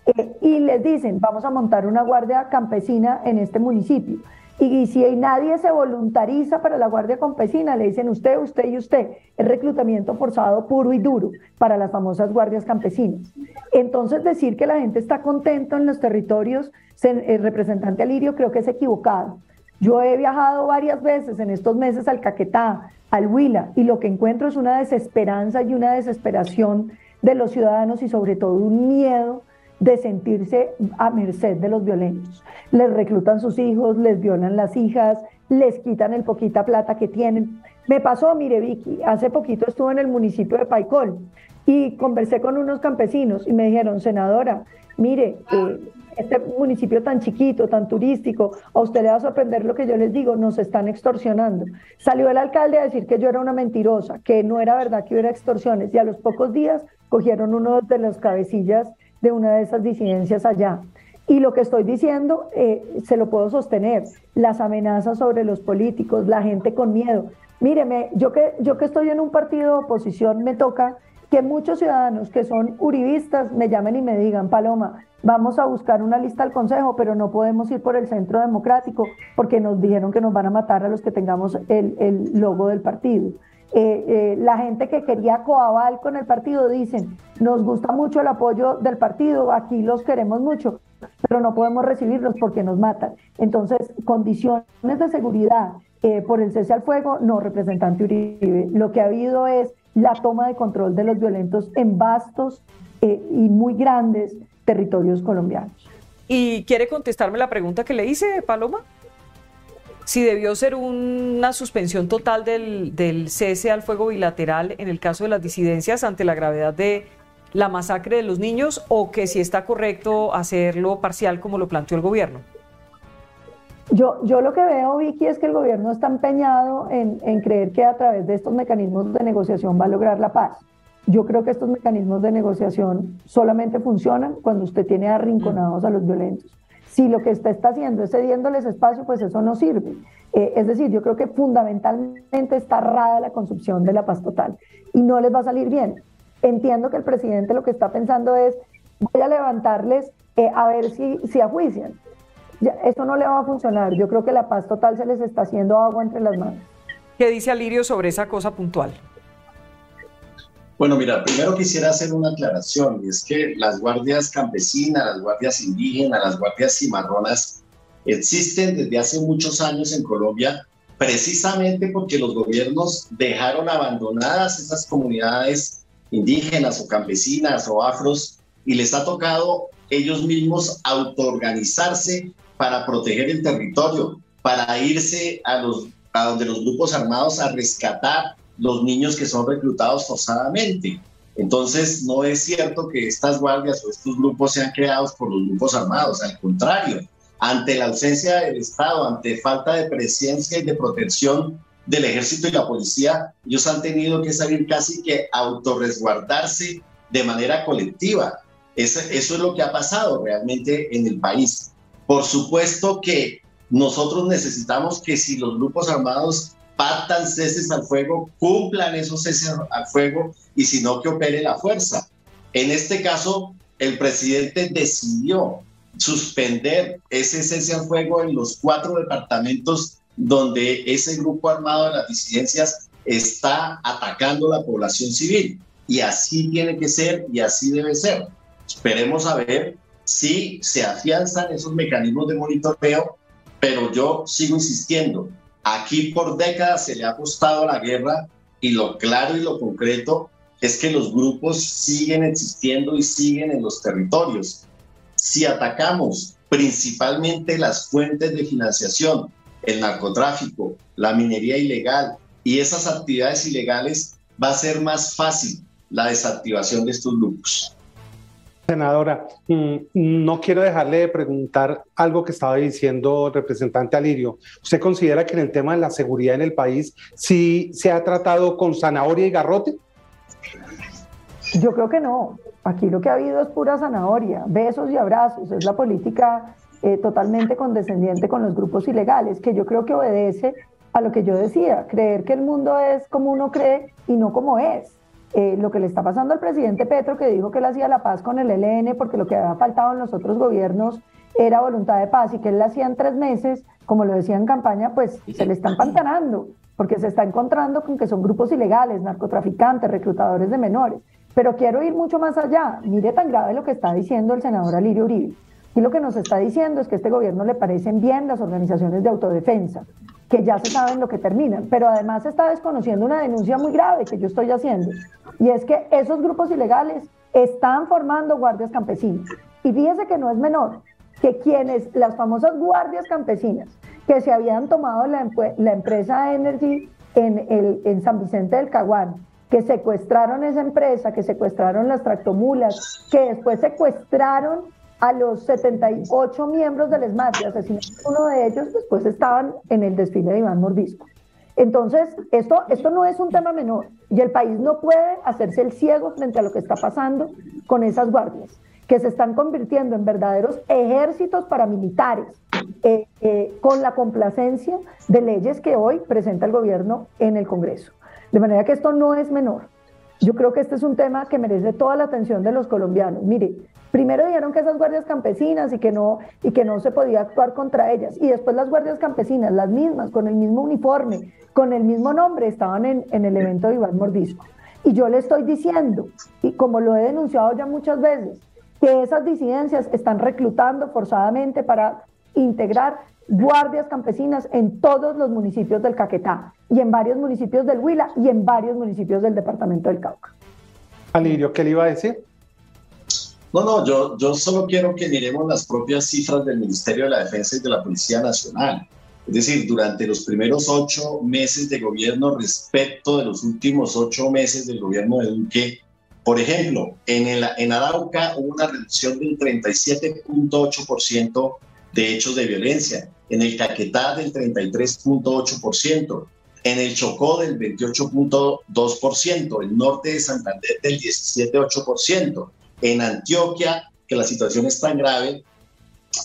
Eh, y les dicen, vamos a montar una guardia campesina en este municipio. Y, si nadie se voluntariza para la guardia campesina, le dicen usted, usted y usted. Es reclutamiento forzado puro y duro para las famosas guardias campesinas. Entonces decir que la gente está contenta en los territorios, el representante Alirio creo que es equivocado. Yo he viajado varias veces en estos meses al Caquetá, al Huila, y lo que encuentro es una desesperanza y una desesperación de los ciudadanos y sobre todo un miedo de sentirse a merced de los violentos. Les reclutan sus hijos, les violan las hijas, les quitan el poquita plata que tienen. Me pasó, mire Vicky, hace poquito estuve en el municipio de Paicol y conversé con unos campesinos y me dijeron, senadora, mire, eh, este municipio tan chiquito, tan turístico, a usted le va a sorprender lo que yo les digo, nos están extorsionando. Salió el alcalde a decir que yo era una mentirosa, que no era verdad que hubiera extorsiones y a los pocos días cogieron uno de los cabecillas de una de esas disidencias allá. Y lo que estoy diciendo eh, se lo puedo sostener, las amenazas sobre los políticos, la gente con miedo. Míreme, yo que, yo que estoy en un partido de oposición, me toca que muchos ciudadanos que son uribistas me llamen y me digan, Paloma, vamos a buscar una lista al Consejo, pero no podemos ir por el Centro Democrático porque nos dijeron que nos van a matar a los que tengamos el, el logo del partido. Eh, eh, la gente que quería coaval con el partido dicen, nos gusta mucho el apoyo del partido, aquí los queremos mucho, pero no podemos recibirlos porque nos matan. Entonces, condiciones de seguridad eh, por el cese al fuego, no, representante Uribe. Lo que ha habido es la toma de control de los violentos en vastos y muy grandes territorios colombianos. ¿Y quiere contestarme la pregunta que le hice, Paloma? Si debió ser una suspensión total del, cese al fuego bilateral en el caso de las disidencias ante la gravedad de la masacre de los niños o que si está correcto hacerlo parcial como lo planteó el gobierno. Yo, yo lo que veo, Vicky, es que el gobierno está empeñado en, en creer que a través de estos mecanismos de negociación va a lograr la paz. Yo creo que estos mecanismos de negociación solamente funcionan cuando usted tiene arrinconados a los violentos. Si lo que usted está haciendo es cediéndoles espacio, pues eso no sirve. Eh, es decir, yo creo que fundamentalmente está errada la construcción de la paz total y no les va a salir bien. Entiendo que el presidente lo que está pensando es, voy a levantarles eh, a ver si, si ajuician. Eso no le va a funcionar. Yo creo que la paz total se les está haciendo agua entre las manos. ¿Qué dice Alirio sobre esa cosa puntual? Bueno, mira, primero quisiera hacer una aclaración, y es que las guardias campesinas, las guardias indígenas, las guardias cimarronas existen desde hace muchos años en Colombia, precisamente porque los gobiernos dejaron abandonadas esas comunidades indígenas o campesinas o afros y les ha tocado ellos mismos autoorganizarse para proteger el territorio, para irse a, los, a donde los grupos armados a rescatar los niños que son reclutados forzadamente. Entonces, no es cierto que estas guardias o estos grupos sean creados por los grupos armados, al contrario, ante la ausencia del Estado, ante falta de presencia y de protección del ejército y la policía, ellos han tenido que salir casi que autorresguardarse de manera colectiva. Eso, eso es lo que ha pasado realmente en el país. Por supuesto que nosotros necesitamos que si los grupos armados pactan ceses al fuego, cumplan esos ceses al fuego y si no, que opere la fuerza. En este caso, el presidente decidió suspender ese cese al fuego en los cuatro departamentos donde ese grupo armado de las disidencias está atacando la población civil. Y así tiene que ser y así debe ser. Esperemos a ver si se afianzan esos mecanismos de monitoreo, pero yo sigo insistiendo, aquí por décadas se le ha apostado la guerra y lo claro y lo concreto es que los grupos siguen existiendo y siguen en los territorios. Si atacamos principalmente las fuentes de financiación, el narcotráfico, la minería ilegal y esas actividades ilegales, va a ser más fácil la desactivación de estos grupos. Senadora, mm, no quiero dejarle de preguntar algo que estaba diciendo el representante Alirio. ¿Usted considera que en el tema de la seguridad en el país sí se ha tratado con zanahoria y garrote? Yo creo que no. Aquí lo que ha habido es pura zanahoria, besos y abrazos. Es la política eh, totalmente condescendiente con los grupos ilegales, que yo creo que obedece a lo que yo decía, creer que el mundo es como uno cree y no como es. Eh, lo que le está pasando al presidente Petro, que dijo que él hacía la paz con el ELN porque lo que había faltado en los otros gobiernos era voluntad de paz y que él la hacía en tres meses, como lo decía en campaña, pues se le están pantanando, porque se está encontrando con que son grupos ilegales, narcotraficantes, reclutadores de menores. Pero quiero ir mucho más allá. Mire tan grave lo que está diciendo el senador Alirio Uribe. Y lo que nos está diciendo es que a este gobierno le parecen bien las organizaciones de autodefensa, que ya se saben lo que terminan, pero además está desconociendo una denuncia muy grave que yo estoy haciendo, y es que esos grupos ilegales están formando guardias campesinas. Y fíjese que no es menor que quienes, las famosas guardias campesinas, que se habían tomado la, empresa Energy en, en San Vicente del Caguán, que secuestraron esa empresa, que secuestraron las tractomulas, que después secuestraron a los 78 miembros del ESMAD y asesinaron uno de ellos, después estaban en el desfile de Iván Mordisco. Entonces, esto, esto no es un tema menor y el país no puede hacerse el ciego frente a lo que está pasando con esas guardias, que se están convirtiendo en verdaderos ejércitos paramilitares eh, eh, con la complacencia de leyes que hoy presenta el gobierno en el Congreso. De manera que esto no es menor. Yo creo que este es un tema que merece toda la atención de los colombianos. Mire, primero dijeron que esas guardias campesinas y que no y que no se podía actuar contra ellas y después las guardias campesinas, las mismas, con el mismo uniforme, con el mismo nombre, estaban en, en el evento de Iván Mordisco. Y yo le estoy diciendo, y como lo he denunciado ya muchas veces, que esas disidencias están reclutando forzadamente para integrar guardias campesinas en todos los municipios del Caquetá y en varios municipios del Huila y en varios municipios del departamento del Cauca. Alirio, ¿qué le iba a decir? No, no, yo, yo solo quiero que miremos las propias cifras del Ministerio de la Defensa y de la Policía Nacional. Es decir, durante los primeros ocho meses de gobierno respecto de los últimos ocho meses del gobierno de Duque, por ejemplo, en, el, en Arauca hubo una reducción del 37.8% de hechos de violencia, en el Caquetá del 33.8%, en el Chocó del 28.2%, el norte de Santander del 17.8%, en Antioquia, que la situación es tan grave,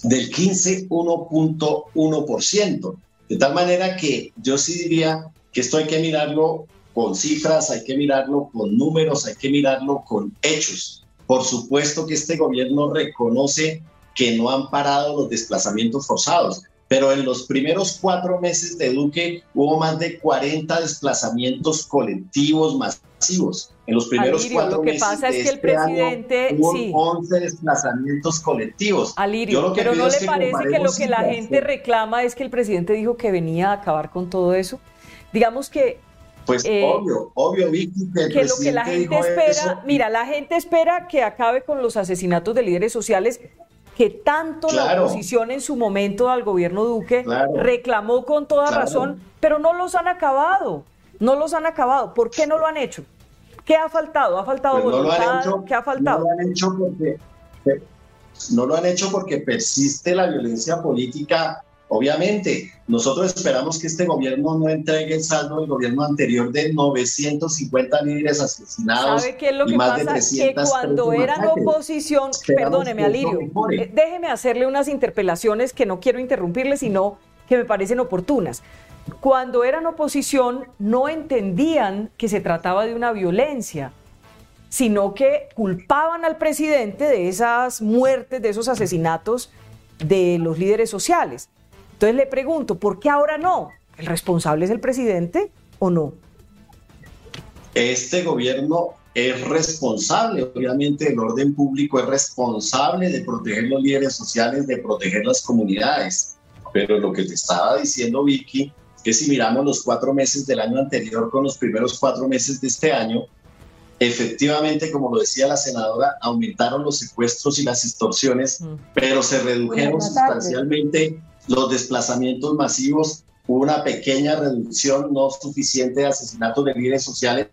del 15.1.1%. De tal manera que yo sí diría que esto hay que mirarlo con cifras, hay que mirarlo con números, hay que mirarlo con hechos. Por supuesto que este gobierno reconoce que no han parado los desplazamientos forzados. Pero en los primeros cuatro meses de Duque hubo más de 40 desplazamientos colectivos masivos. En los primeros Alirio, cuatro lo que meses pasa es de que el este presidente, hubo sí. 11 desplazamientos colectivos. Alirio, Yo lo que pero ¿no le parece que lo que la gente reclama es que el presidente dijo que venía a acabar con todo eso? Digamos que Pues eh, obvio, obvio, Vicky, que el que lo que la gente espera, eso. mira, la gente espera que acabe con los asesinatos de líderes sociales que tanto la oposición en su momento al gobierno Duque Claro. reclamó con toda Claro. razón, pero no los han acabado, no los han acabado. ¿Por qué no lo han hecho? ¿Qué ha faltado? ¿Ha faltado pues voluntad? ¿Qué ha faltado? No lo han hecho porque no lo han hecho porque persiste la violencia política. Obviamente, nosotros esperamos que este gobierno no entregue el saldo del gobierno anterior de 950 líderes asesinados. ¿Sabe qué es lo que pasa? Que cuando eran oposición, perdóneme, Alirio, eh, déjeme hacerle unas interpelaciones que no quiero interrumpirle, sino que me parecen oportunas. Cuando eran oposición, no entendían que se trataba de una violencia sino que culpaban al presidente de esas muertes, de esos asesinatos de los líderes sociales. Entonces le pregunto, ¿por qué ahora no? ¿El responsable es el presidente o no? Este gobierno es responsable, obviamente, del orden público, es responsable de proteger los líderes sociales, de proteger las comunidades. Pero lo que te estaba diciendo Vicky, que si miramos los cuatro meses del año anterior con los primeros cuatro meses de este año, Efectivamente, como lo decía la senadora, aumentaron los secuestros y las extorsiones, mm. pero se redujeron sustancialmente los desplazamientos masivos. Hubo una pequeña reducción, no suficiente, de asesinatos de líderes sociales,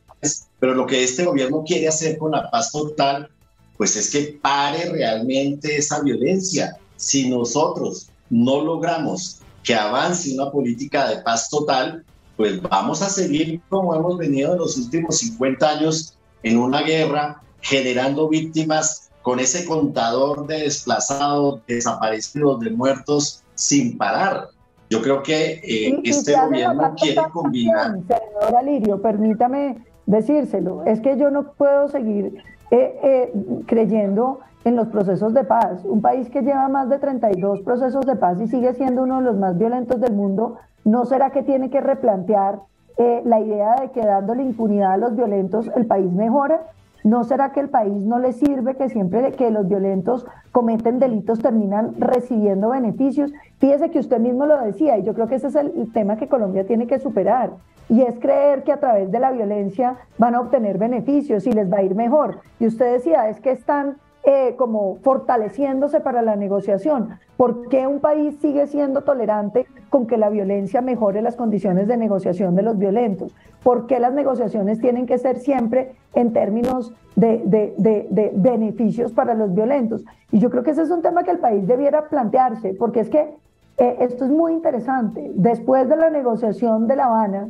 pero lo que este gobierno quiere hacer con la paz total, pues es que pare realmente esa violencia. Si nosotros no logramos que avance una política de paz total, pues vamos a seguir como hemos venido en los últimos 50 años en una guerra, generando víctimas con ese contador de desplazados, desaparecidos, de muertos, sin parar. Yo creo que eh, este gobierno quiere combinar. Senador Alirio, permítame decírselo, es que yo no puedo seguir eh, eh, creyendo en los procesos de paz. Un país que lleva más de 32 procesos de paz y sigue siendo uno de los más violentos del mundo, ¿no será que tiene que replantear eh, la idea de que dándole impunidad a los violentos el país mejora? ¿No será que el país no le sirve que siempre que los violentos cometen delitos terminan recibiendo beneficios? Fíjese que usted mismo lo decía y yo creo que ese es el tema que Colombia tiene que superar y es creer que a través de la violencia van a obtener beneficios y les va a ir mejor. Y usted decía, es que están eh, como fortaleciéndose para la negociación. ¿Por qué un país sigue siendo tolerante con que la violencia mejore las condiciones de negociación de los violentos? ¿Por qué las negociaciones tienen que ser siempre en términos de, de beneficios para los violentos? Y yo creo que ese es un tema que el país debiera plantearse, porque es que eh, esto es muy interesante. Después de la negociación de La Habana,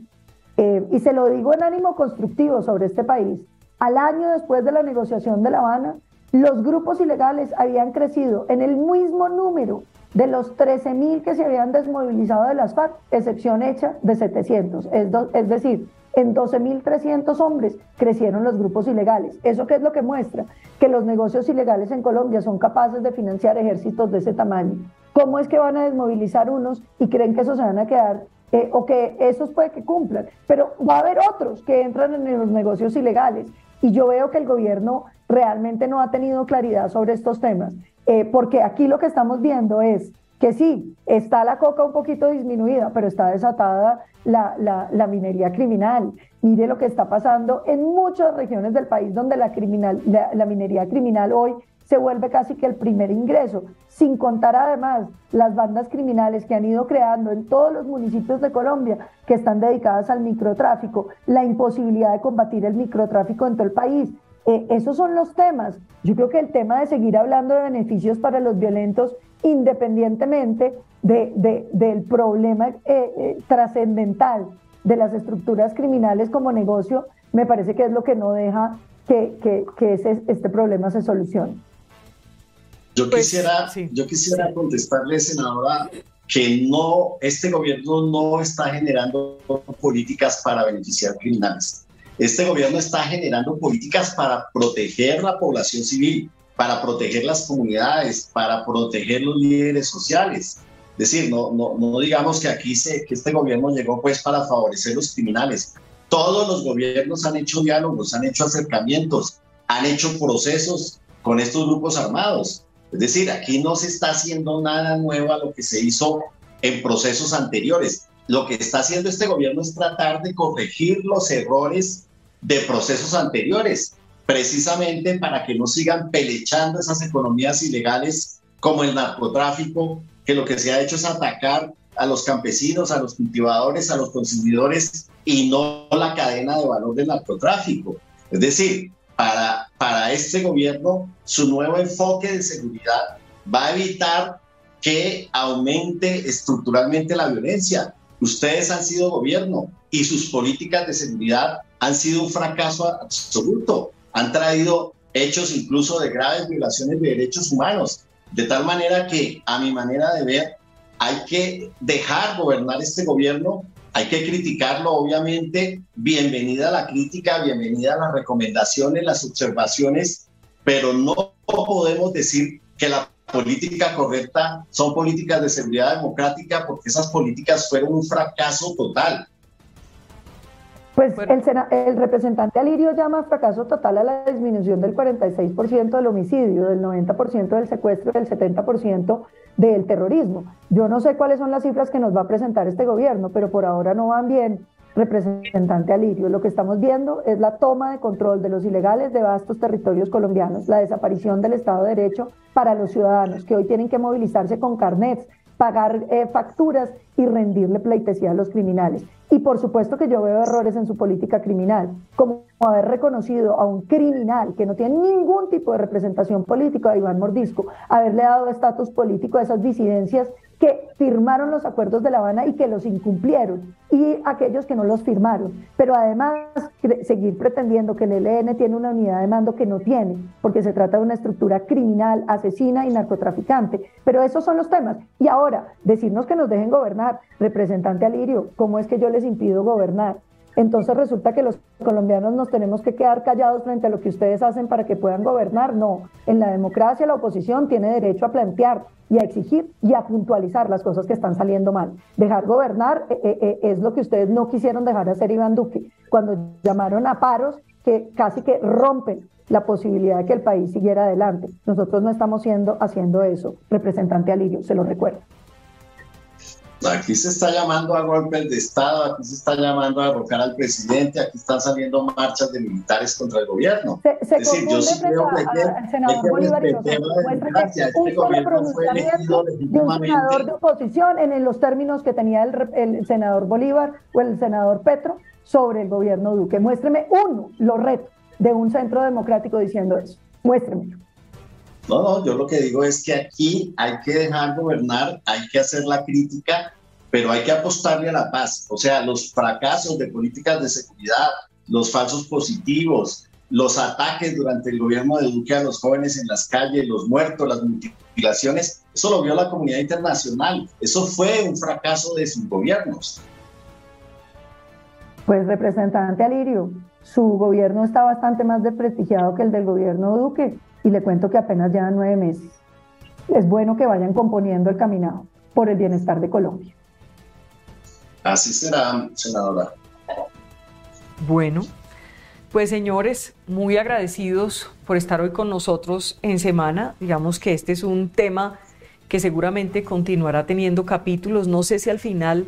eh, y se lo digo en ánimo constructivo sobre este país, al año después de la negociación de La Habana, los grupos ilegales habían crecido en el mismo número de los 13.000 que se habían desmovilizado de las FARC, excepción hecha de 700. Es, es decir, en 12.300 hombres crecieron los grupos ilegales. ¿Eso qué es lo que muestra? Que los negocios ilegales en Colombia son capaces de financiar ejércitos de ese tamaño. ¿Cómo es que van a desmovilizar unos y creen que esos se van a quedar eh, o que esos puede que cumplan? Pero va a haber otros que entran en los negocios ilegales. Y yo veo que el gobierno realmente no ha tenido claridad sobre estos temas, eh, porque aquí lo que estamos viendo es que sí, está la coca un poquito disminuida, pero está desatada la, la, minería criminal. Mire lo que está pasando en muchas regiones del país donde la, criminal, la, minería criminal hoy se vuelve casi que el primer ingreso, sin contar además las bandas criminales que han ido creando en todos los municipios de Colombia que están dedicadas al microtráfico, la imposibilidad de combatir el microtráfico en todo el país, eh, esos son los temas. Yo creo que el tema de seguir hablando de beneficios para los violentos, independientemente del problema eh, eh, trascendental de las estructuras criminales como negocio, me parece que es lo que no deja que, ese, este problema se solucione. Yo pues, quisiera, yo quisiera contestarle, senadora, que no, este gobierno no está generando políticas para beneficiar criminales. Este gobierno está generando políticas para proteger la población civil, para proteger las comunidades, para proteger los líderes sociales. Es decir, no, no, no digamos que aquí se, que este gobierno llegó pues para favorecer los criminales. Todos los gobiernos han hecho diálogos, han hecho acercamientos, han hecho procesos con estos grupos armados. Es decir, aquí no se está haciendo nada nuevo a lo que se hizo en procesos anteriores. Lo que está haciendo este gobierno es tratar de corregir los errores de procesos anteriores, precisamente para que no sigan pelechando esas economías ilegales como el narcotráfico, que lo que se ha hecho es atacar a los campesinos, a los cultivadores, a los consumidores y no la cadena de valor del narcotráfico. Es decir, para, para este gobierno, su nuevo enfoque de seguridad va a evitar que aumente estructuralmente la violencia. Ustedes han sido gobierno y sus políticas de seguridad han sido un fracaso absoluto. Han traído hechos incluso de graves violaciones de derechos humanos. De tal manera que, a mi manera de ver, hay que dejar gobernar este gobierno, hay que criticarlo, obviamente. Bienvenida la crítica, bienvenida las recomendaciones, las observaciones, pero no podemos decir que la política correcta son políticas de seguridad democrática porque esas políticas fueron un fracaso total. Pues el, el, representante Alirio llama fracaso total a la disminución del 46% del homicidio, del 90% del secuestro, del 70% del terrorismo. Yo no sé cuáles son las cifras que nos va a presentar este gobierno, pero por ahora no van bien representante Alirio. Lo que estamos viendo es la toma de control de los ilegales de vastos territorios colombianos, la desaparición del Estado de Derecho para los ciudadanos que hoy tienen que movilizarse con carnets, pagar eh, facturas y rendirle pleitesía a los criminales. Y por supuesto que yo veo errores en su política criminal, como haber reconocido a un criminal que no tiene ningún tipo de representación política, a Iván Mordisco, haberle dado estatus político a esas disidencias que firmaron los acuerdos de La Habana y que los incumplieron, y aquellos que no los firmaron. Pero además, seguir pretendiendo que el ELN tiene una unidad de mando que no tiene, porque se trata de una estructura criminal, asesina y narcotraficante. Pero esos son los temas. Y ahora, decirnos que nos dejen gobernar, representante Alirio, ¿cómo es que yo les impido gobernar? Entonces resulta que los colombianos nos tenemos que quedar callados frente a lo que ustedes hacen para que puedan gobernar. No, en la democracia la oposición tiene derecho a plantear y a exigir y a puntualizar las cosas que están saliendo mal. Dejar gobernar eh, eh, eh, es lo que ustedes no quisieron dejar hacer Iván Duque cuando llamaron a paros que casi que rompen la posibilidad de que el país siguiera adelante. Nosotros no estamos siendo, haciendo eso, representante Alirio, se lo recuerdo. Aquí se está llamando a golpes de Estado, aquí se está llamando a derrocar al presidente, aquí están saliendo marchas de militares contra el gobierno. es decir, yo sí creo que, el senador Bolívar y este gobierno fue elegido de un senador de oposición en los términos que tenía el, el senador Bolívar o el senador Petro sobre el gobierno Duque. Muéstreme uno, lo reto, de un centro democrático diciendo eso. Muéstremelo. No, no, yo lo que digo es que aquí hay que dejar gobernar, hay que hacer la crítica, pero hay que apostarle a la paz. O sea, los fracasos de políticas de seguridad, los falsos positivos, los ataques durante el gobierno de Duque a los jóvenes en las calles, los muertos, las mutilaciones, eso lo vio la comunidad internacional. Eso fue un fracaso de sus gobiernos. Pues representante Alirio, su gobierno está bastante más desprestigiado que el del gobierno Duque y le cuento que apenas llevan nueve meses. Es bueno que vayan componiendo el caminado por el bienestar de Colombia. Así será, senadora. Bueno, pues señores, muy agradecidos por estar hoy con nosotros en semana. Digamos que este es un tema que seguramente continuará teniendo capítulos. No sé si al final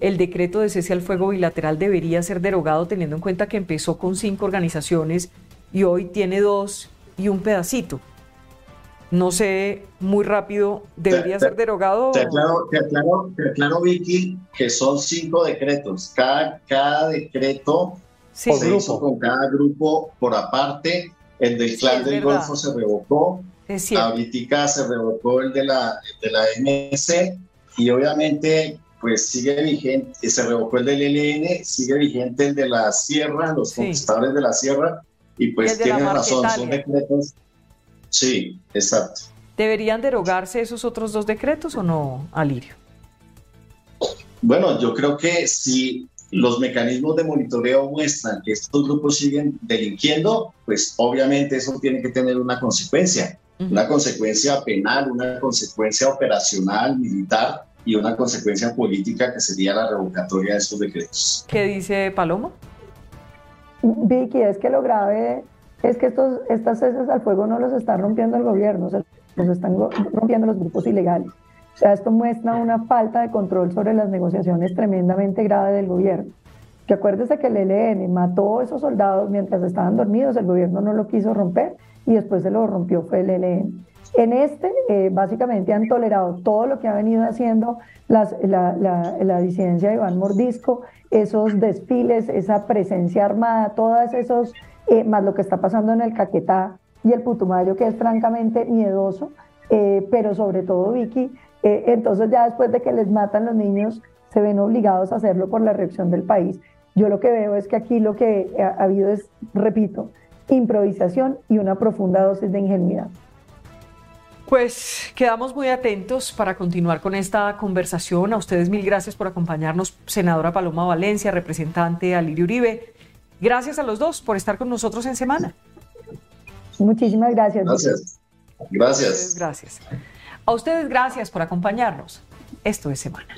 el decreto de cese al fuego bilateral debería ser derogado teniendo en cuenta que empezó con cinco organizaciones y hoy tiene dos y un pedacito. No sé, muy rápido, ¿debería ser derogado? Te aclaro, te, aclaro, Vicky, que son cinco decretos. Cada, cada decreto se hizo con cada grupo por aparte. El del clan del Golfo se revocó. Ahorita se revocó el de la, de la MC y obviamente pues sigue vigente, se revocó el del ELN, sigue vigente el de la Sierra, los conquistadores de la Sierra, y pues tiene razón, son decretos. Sí, exacto. ¿Deberían derogarse esos otros dos decretos o no, Alirio? Bueno, yo creo que si los mecanismos de monitoreo muestran que estos grupos siguen delinquiendo, pues obviamente eso tiene que tener una consecuencia, una consecuencia penal, una consecuencia operacional, militar y una consecuencia política que sería la revocatoria de esos decretos. ¿Qué dice Paloma? Vicky, es que lo grave es que estos, estas ceses al fuego no los está rompiendo el gobierno, los están rompiendo los grupos ilegales. O sea, esto muestra una falta de control sobre las negociaciones tremendamente grave del gobierno. Que acuérdese que el ELN mató a esos soldados mientras estaban dormidos, el gobierno no lo quiso romper y después se lo rompió fue el ELN. En este, eh, básicamente han tolerado todo lo que ha venido haciendo la, disidencia de Iván Mordisco, esos desfiles, esa presencia armada, todos esos eh, más lo que está pasando en el Caquetá y el Putumayo, que es francamente miedoso, eh, pero sobre todo Vicky, entonces ya después de que les matan los niños, se ven obligados a hacerlo por la reacción del país. Yo lo que veo es que aquí lo que ha habido es, repito, improvisación y una profunda dosis de ingenuidad. Pues quedamos muy atentos para continuar con esta conversación. A ustedes mil gracias por acompañarnos, senadora Paloma Valencia, representante Alirio Uribe. Gracias a los dos por estar con nosotros en semana. Muchísimas gracias. Gracias. Gracias. gracias. A ustedes gracias por acompañarnos. Esto es Semana.